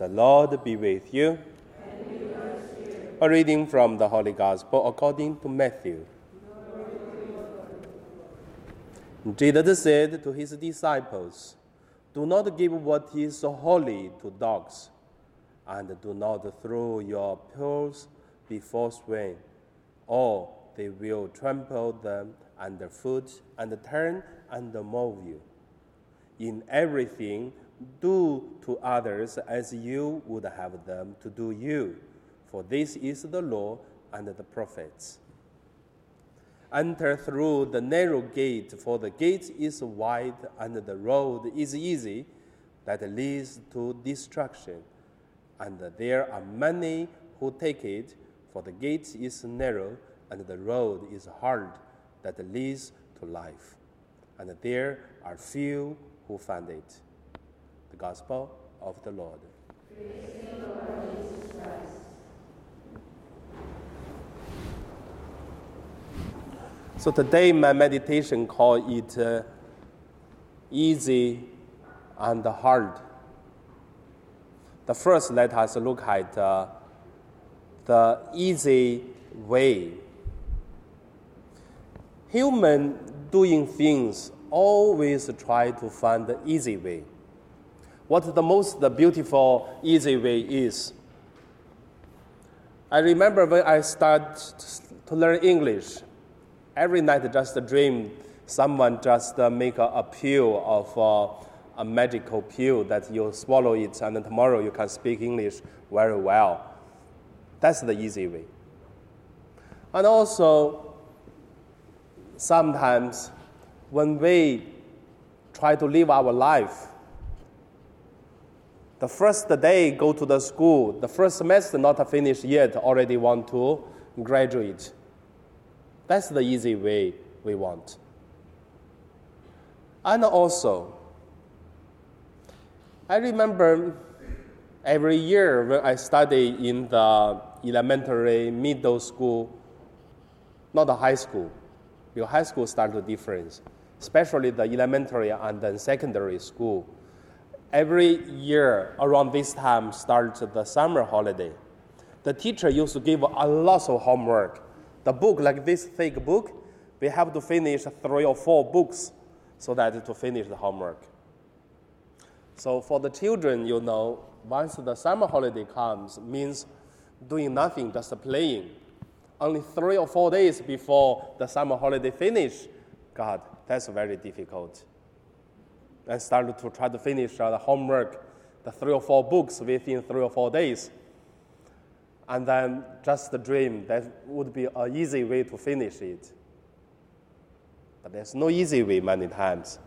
The Lord be with you. A reading from the Holy Gospel according to Matthew. Jesus said to his disciples, Do not give what is holy to dogs, and do not throw your pearls before swine, or they will trample them underfoot and turn and mow you. In everything, do to others as you would have them to do you, for this is the law and the prophets. Enter through the narrow gate, for the gate is wide and the road is easy that leads to destruction. And there are many who take it, for the gate is narrow and the road is hard that leads to life. And there are few who find it. Gospel of the Lord. So today my meditation call it uh, easy and hard. The first let us look at uh, the easy way. Human doing things always try to find the easy way. What the most the beautiful easy way is. I remember when I started to learn English, every night just a dream someone just make a, a pill of uh, a magical pill that you swallow it and tomorrow you can speak English very well. That's the easy way. And also, sometimes when we try to live our life, the first day go to the school, the first semester not finished yet, already want to graduate. That's the easy way we want. And also, I remember every year when I study in the elementary, middle school, not the high school, because high school starts the difference, especially the elementary and then secondary school. Every year around this time starts the summer holiday. The teacher used to give a lot of homework the book, like this thick book, we have to finish three or four books so that to finish the homework. So for the children, you know, once the summer holiday comes, means doing nothing, just playing. Only three or four days before the summer holiday finish, God, that's very difficult. And start to try to finish the homework, the three or four books within three or four days and then just the dream that would be an easy way to finish it. But there's no easy way many times.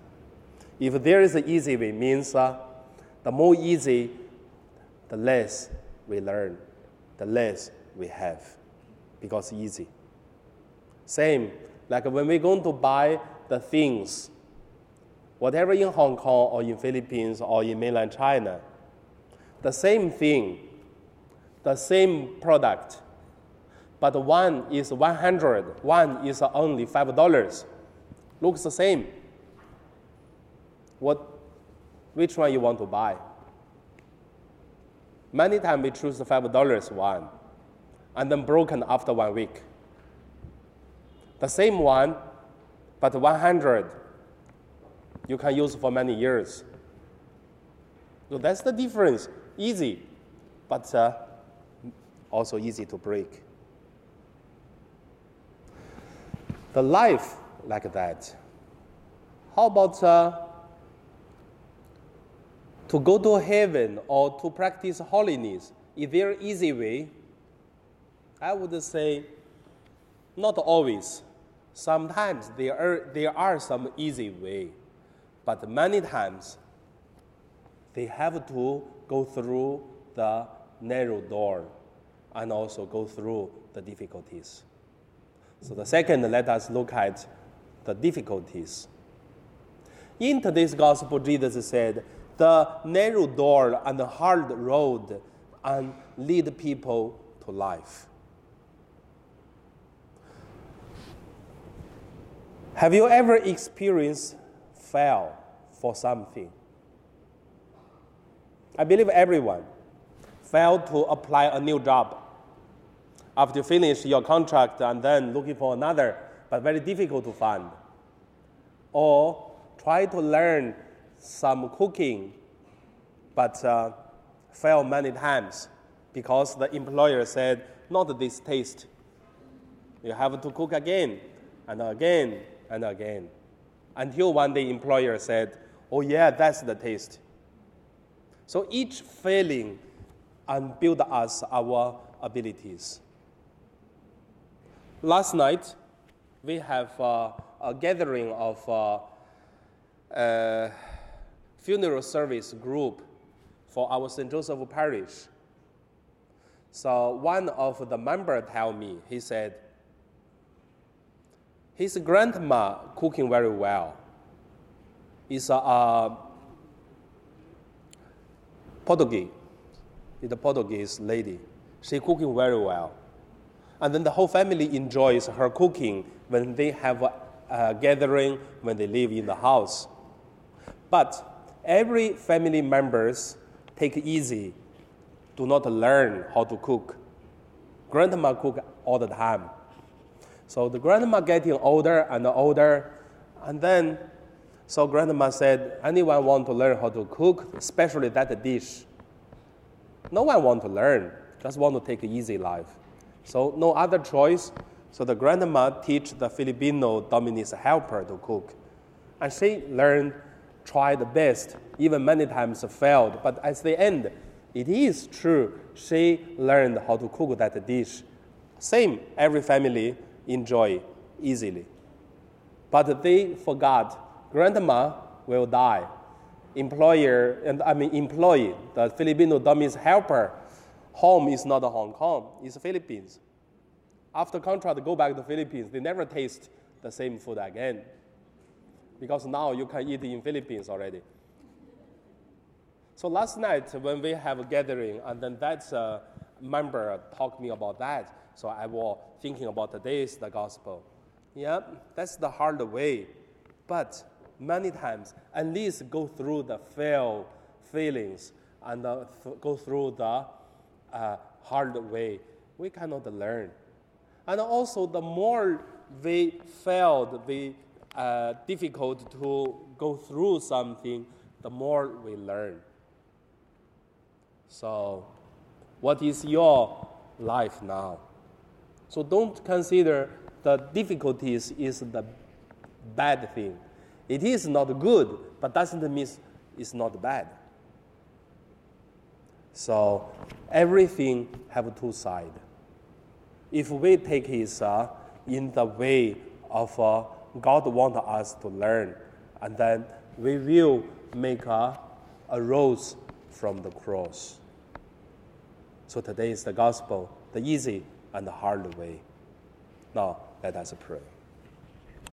If there is an easy way, means uh, the more easy, the less we learn, the less we have, because easy. Same, like when we're going to buy the things, whatever in Hong Kong or in Philippines or in mainland China, the same thing the same product, but one is 100, one is only $5. Looks the same. What, which one you want to buy? Many times we choose the $5 one, and then broken after one week. The same one, but 100, you can use for many years. So that's the difference. Easy, but uh, also easy to break. The life like that. How about uh, to go to heaven or to practice holiness? Is there an easy way? I would say not always. Sometimes there are, there are some easy way, but many times they have to go through the narrow door and also go through the difficulties. So, the second, let us look at the difficulties. In today's gospel, Jesus said, The narrow door and the hard road and lead people to life. Have you ever experienced fail for something? I believe everyone failed to apply a new job. After you finish your contract and then looking for another, but very difficult to find. Or try to learn some cooking, but uh, fail many times because the employer said, not this taste. You have to cook again and again and again. Until one day employer said, oh yeah, that's the taste. So each failing and build us our abilities. Last night, we have uh, a gathering of uh, funeral service group for our St. Joseph Parish. So one of the members tell me, he said, his grandma cooking very well. Is a, a Portuguese, is a Portuguese lady. She cooking very well. And then the whole family enjoys her cooking when they have a, a gathering, when they live in the house. But every family members take easy, do not learn how to cook. Grandma cook all the time. So the grandma getting older and older, and then so grandma said, anyone want to learn how to cook, especially that dish? No one want to learn, just want to take an easy life. So no other choice. So the grandma teach the Filipino Dominic's helper to cook. And she learned, tried the best, even many times failed. But at the end, it is true. She learned how to cook that dish. Same, every family enjoy easily. But they forgot grandma will die. Employer, and I mean employee, the Filipino Dominic's helper, home is not Hong Kong, it's Philippines. After contract, go back to Philippines. They never taste the same food again. Because now you can eat in Philippines already. So last night when we have a gathering, and then that uh, member talked me about that. So I was thinking about today's the gospel. Yeah, that's the hard way. But many times, at least go through the fail feelings and uh, th- go through the uh, hard way. We cannot learn. And also, the more we failed, we uh, difficult to go through something, the more we learn. So, what is your life now? So don't consider the difficulties is the bad thing. It is not good, but doesn't mean it's not bad. So everything have two sides if we take it uh, in the way of uh, God want us to learn, and then we will make a, a rose from the cross. So today is the gospel, the easy and the hard way. Now let us pray.